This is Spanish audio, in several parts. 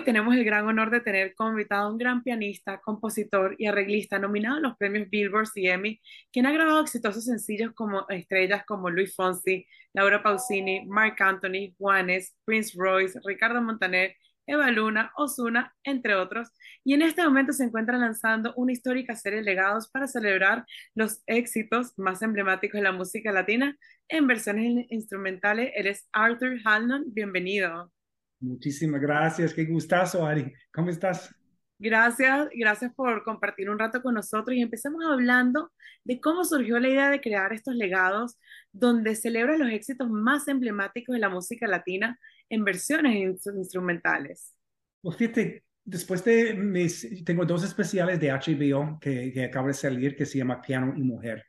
Hoy tenemos el gran honor de tener como invitado a un gran pianista, compositor y arreglista nominado a los premios Billboard y Emmy, quien ha grabado exitosos sencillos como estrellas como Luis Fonsi, Laura Pausini, Mark Anthony, Juanes, Prince Royce, Ricardo Montaner, Eva Luna, Osuna, entre otros, y en este momento se encuentra lanzando una histórica serie de legados para celebrar los éxitos más emblemáticos de la música latina en versiones instrumentales. Él es Arthur Halnon, bienvenido. Muchísimas gracias, qué gustazo, Ari. ¿Cómo estás? Gracias, gracias por compartir un rato con nosotros y empecemos hablando de cómo surgió la idea de crear estos legados donde celebra los éxitos más emblemáticos de la música latina en versiones instrumentales. Pues fíjate, después de mis, tengo dos especiales de HBO que, que acabo de salir que se llama Piano y Mujer.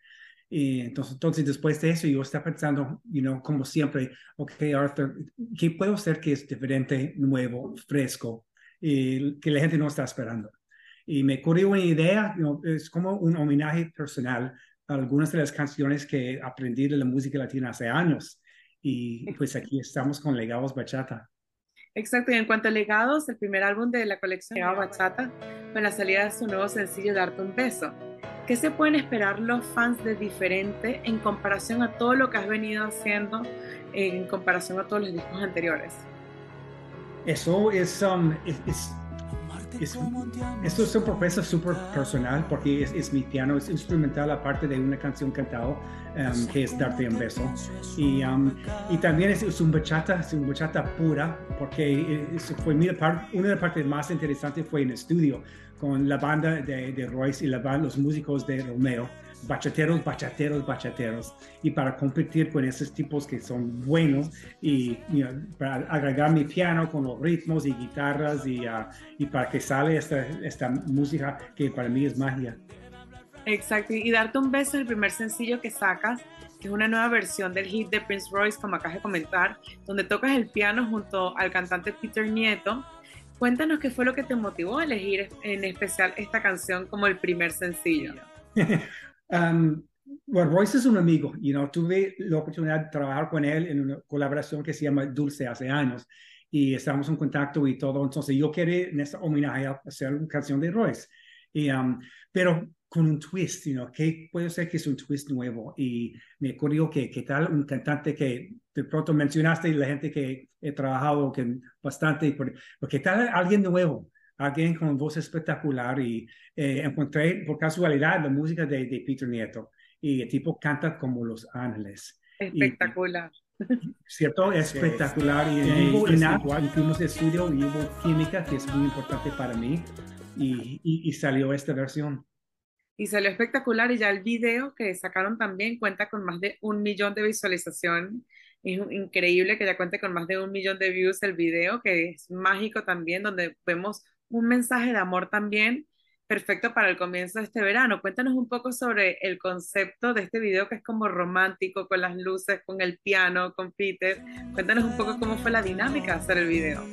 Y entonces, entonces, después de eso, yo estaba pensando, you know, como siempre, ok, Arthur, ¿qué puedo hacer que es diferente, nuevo, fresco, y que la gente no está esperando? Y me ocurrió una idea, es como un homenaje personal a algunas de las canciones que aprendí de la música latina hace años. Y pues aquí estamos con Legados Bachata. Exacto, y en cuanto a legados, el primer álbum de la colección Legados Bachata, con la salida de su nuevo sencillo Darte un beso. ¿Qué se pueden esperar los fans de diferente en comparación a todo lo que has venido haciendo, en comparación a todos los discos anteriores? Eso es, um, es, es, esto es un proceso súper personal porque es, mi piano, es instrumental aparte de una canción cantada um, que es Darte un beso. Y, um, y también es, un bachata, es un bachata pura porque fue mi parte, una de las partes más interesantes fue en estudio con la banda de, de Royce y la banda, los músicos de Romeo, bachateros, bachateros, bachateros, y para competir con esos tipos que son buenos y para agregar mi piano con los ritmos y guitarras y, uh, y para que sale esta, esta música que para mí es magia. Exacto, y darte un beso el primer sencillo que sacas, que es una nueva versión del hit de Prince Royce, como acabas de comentar, donde tocas el piano junto al cantante Peter Nieto Cuéntanos qué fue lo que te motivó a elegir en especial esta canción como el primer sencillo. um, bueno, Royce es un amigo, you know, tuve la oportunidad de trabajar con él en una colaboración que se llama Dulce hace años y estamos en contacto y todo, entonces yo quería en esta homenaje hacer una canción de Royce. Y, um, pero con un twist, you know, que puede ser que es un twist nuevo. Y me ocurrió que, ¿qué tal un cantante que de pronto mencionaste y la gente que he trabajado que bastante, porque tal alguien nuevo, alguien con voz espectacular y eh, encontré por casualidad la música de, de, Peter Nieto y el tipo canta como Los Ángeles. Espectacular. ¿Cierto? Espectacular. Y, y, y, fuimos de estudio y hubo química que es muy importante para mí y, y salió esta versión y salió espectacular y ya el video que sacaron también cuenta con más de un millón de visualizaciones. Es increíble que ya cuente con más de un millón de views el video, que es mágico también, donde vemos un mensaje de amor también perfecto para el comienzo de este verano. Cuéntanos un poco sobre el concepto de este video que es como romántico, con las luces, con el piano, con Peter. Cuéntanos un poco cómo fue la dinámica de hacer el video.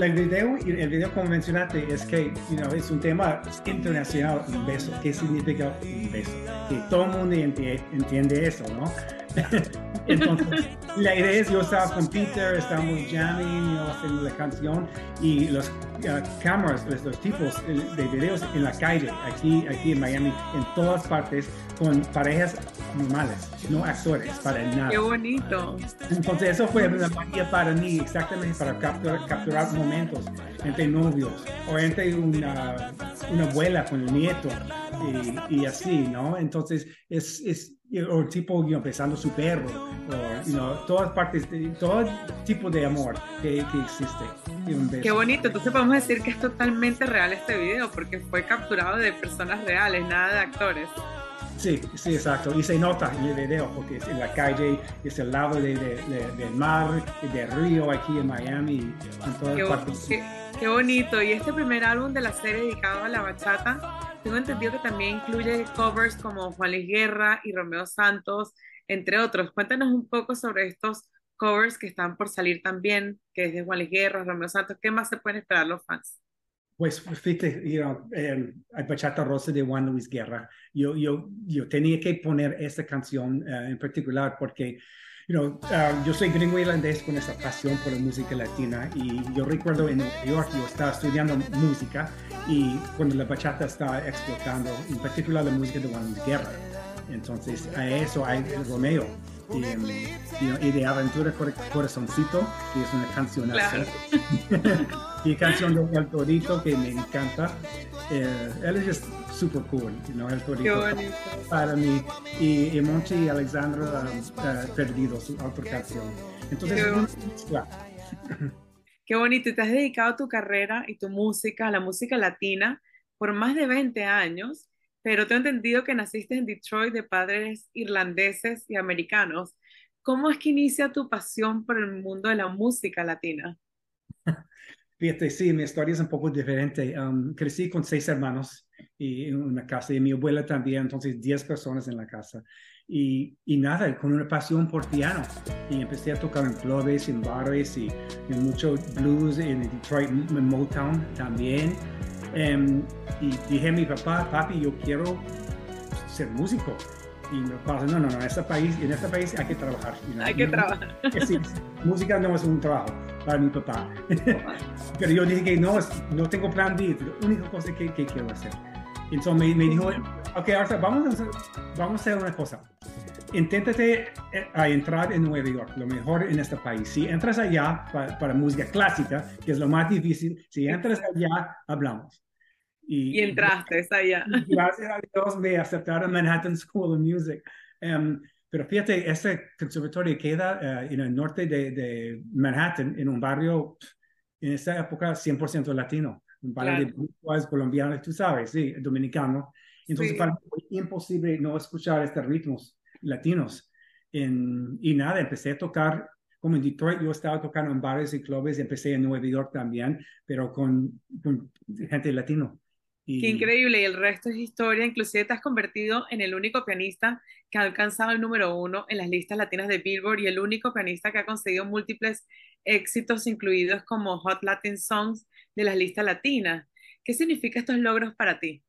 El video, el video como mencionaste, es que es un tema internacional, un beso. ¿Qué significa un beso? Que todo el mundo entiende eso, ¿no? Entonces, la idea es, yo estaba con Peter, estábamos jamming, yo haciendo la canción y los uh, cámaras, los, tipos de videos en la calle, aquí, aquí en Miami, en todas partes, con parejas normales, no actores, para nada. ¡Qué bonito! Entonces, eso fue una magia para mí, exactamente para capturar, capturar momentos entre novios o entre una, una abuela con el nieto y, y así, ¿no? Entonces, es, es o tipo you know, su perro, o you know, todas partes, de, todo tipo de amor que, que existe. Qué bonito, entonces podemos decir que es totalmente real este video, porque fue capturado de personas reales, nada de actores. Sí, sí, exacto. Y se nota en el video porque es en la calle, es el lado de, de, del mar, del río aquí en Miami, en todas qué, partes. Qué, qué bonito. Y este primer álbum de la serie dedicado a la bachata tengo entendido que también incluye covers como Juan Luis Guerra y Romeo Santos, entre otros. Cuéntanos un poco sobre estos covers que están por salir también, que es de Juan Luis Guerra, Romeo Santos. ¿Qué más se pueden esperar los fans? Pues fíjate, you know, eh, hay Bachata Rosa de Juan Luis Guerra. Yo, yo, yo tenía que poner esta canción uh, en particular porque, you know, uh, yo soy gringo irlandés con esa pasión por la música latina y yo recuerdo en Nueva York yo estaba estudiando música y cuando la bachata estaba explotando, en particular la música de Juan Luis Guerra. Entonces, a eso hay Romeo y, y, de Aventura Corazoncito, que es una canción claro. y canción de El Torito que me encanta. Eh, él es super cool, ¿no? El Torito para mí. Y, y Monchi y Alexandra uh, Perdido, su otra canción. Entonces, Qué, Qué bonito. Y te has dedicado tu carrera y tu música a la música latina por más de 20 años pero tengo entendido que naciste en Detroit de padres irlandeses y americanos. ¿Cómo es que inicia tu pasión por el mundo de la música latina? Fíjate, sí, mi historia es un poco diferente. Um, crecí con seis hermanos y en una casa y mi abuela también, entonces diez personas en la casa. Y, y, nada, con una pasión por piano. Y empecé a tocar en clubes, en bares y en mucho blues en Detroit, en Motown también. Um, y dije a mi papá, papi, yo quiero ser músico. Y mi papá no, no, no, en este país, en este país hay que trabajar. Hay que trabajar. música no es un trabajo para mi papá. Pero yo dije que no, no tengo plan B, la única cosa que, que quiero hacer. Entonces me, me dijo, ok, ahora vamos a, hacer, vamos a hacer una cosa. Inténtate eh, a entrar en Nueva York, lo mejor en este país. Si entras allá para, para música clásica, que es lo más difícil, si entras allá, hablamos. Y, entraste, está allá. Gracias a Dios me aceptaron Manhattan School of Music. Um, pero fíjate, este conservatorio queda uh, en el norte de, de, Manhattan, en un barrio, en esa época, 100% latino. Un barrio claro. de colombianos, tú sabes, sí, dominicano. Entonces, sí. para mí fue imposible no escuchar estos ritmos latinos. En, y nada, empecé a tocar como en Detroit yo estaba tocando en bares y clubes, empecé en Nueva York también, pero con, con gente latino. Qué increíble, y el resto es historia. Inclusive te has convertido en el único pianista que ha alcanzado el número uno en las listas latinas de Billboard y el único pianista que ha conseguido múltiples éxitos, incluidos como Hot Latin Songs de las listas latinas. ¿Qué significa estos logros para ti?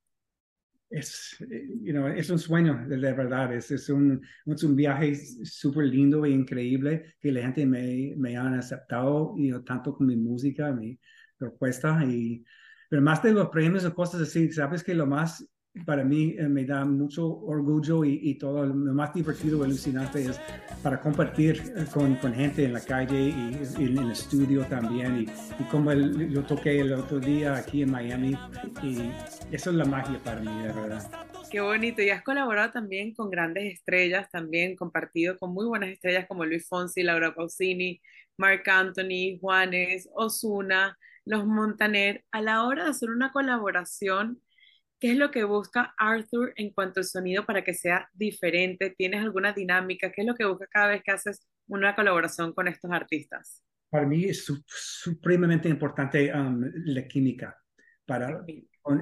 Es, you know, es un sueño, de, verdad. Es, es, un, es un viaje súper lindo e increíble que la gente me, me han aceptado y tanto con mi música, mi propuesta. Y pero más de los premios o cosas así, sabes que lo más para mí eh, me da mucho orgullo y, y, todo lo más divertido alucinante es para compartir eh, con, con gente en la calle y, y, en el estudio también y, y como el, yo toqué el otro día aquí en Miami y eso es la magia para mí, de verdad. Qué bonito. Y has colaborado también con grandes estrellas, también compartido con muy buenas estrellas como Luis Fonsi, Laura Pausini, Mark Anthony, Juanes, Osuna los Montaner, a la hora de hacer una colaboración, ¿qué es lo que busca Arthur en cuanto al sonido para que sea diferente? ¿Tienes alguna dinámica? ¿Qué es lo que busca cada vez que haces una colaboración con estos artistas? Para mí es supremamente importante um, la química. Para,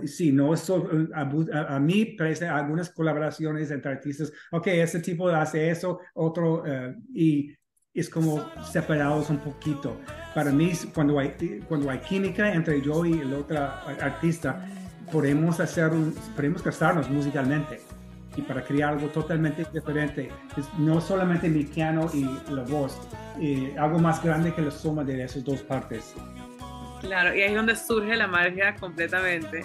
sí, no es a, mí parece algunas colaboraciones entre artistas, ok, ese tipo hace eso, otro, uh, y es como separados un poquito. Para mí, cuando hay, cuando hay química entre yo y el otro artista, podemos hacer, podemos casarnos musicalmente y para crear algo totalmente diferente. Es no solamente mi piano y la voz, eh, algo más grande que la suma de esas dos partes. Claro, y ahí es donde surge la magia completamente.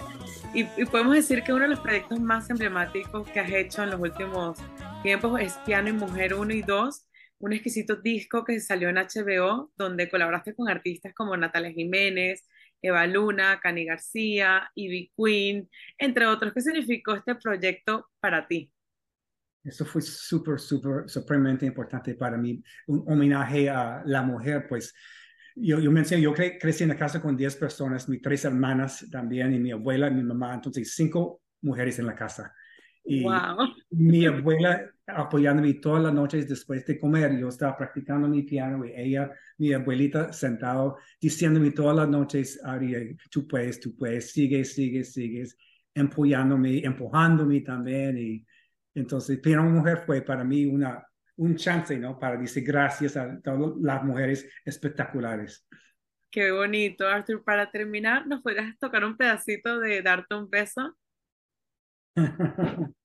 Y, y, podemos decir que uno de los proyectos más emblemáticos que has hecho en los últimos tiempos es Piano y Mujer 1 y 2, un exquisito disco que salió en HBO, donde colaboraste con artistas como Natalia Jiménez, Eva Luna, Cani García, Ivy Queen, entre otros. ¿Qué significó este proyecto para ti? Eso fue súper, súper, supremamente importante para mí. Un homenaje a la mujer, pues yo, yo mencioné, yo cre crecí en la casa con 10 personas, mis tres hermanas también, y mi abuela y mi mamá, entonces cinco mujeres en la casa. Y mi abuela apoyándome todas las noches después de comer. Yo estaba practicando mi piano y ella, mi abuelita, sentado, diciéndome todas las noches, Ari, tú puedes, tú puedes, sigue, sigue, sigues, empujándome, empujándome también. Y entonces, pero una mujer fue para mí una, un chance, ¿no? Para decir gracias a todas las mujeres espectaculares. Qué bonito, Arthur. Para terminar, ¿nos podrías tocar un pedacito de Darte un beso?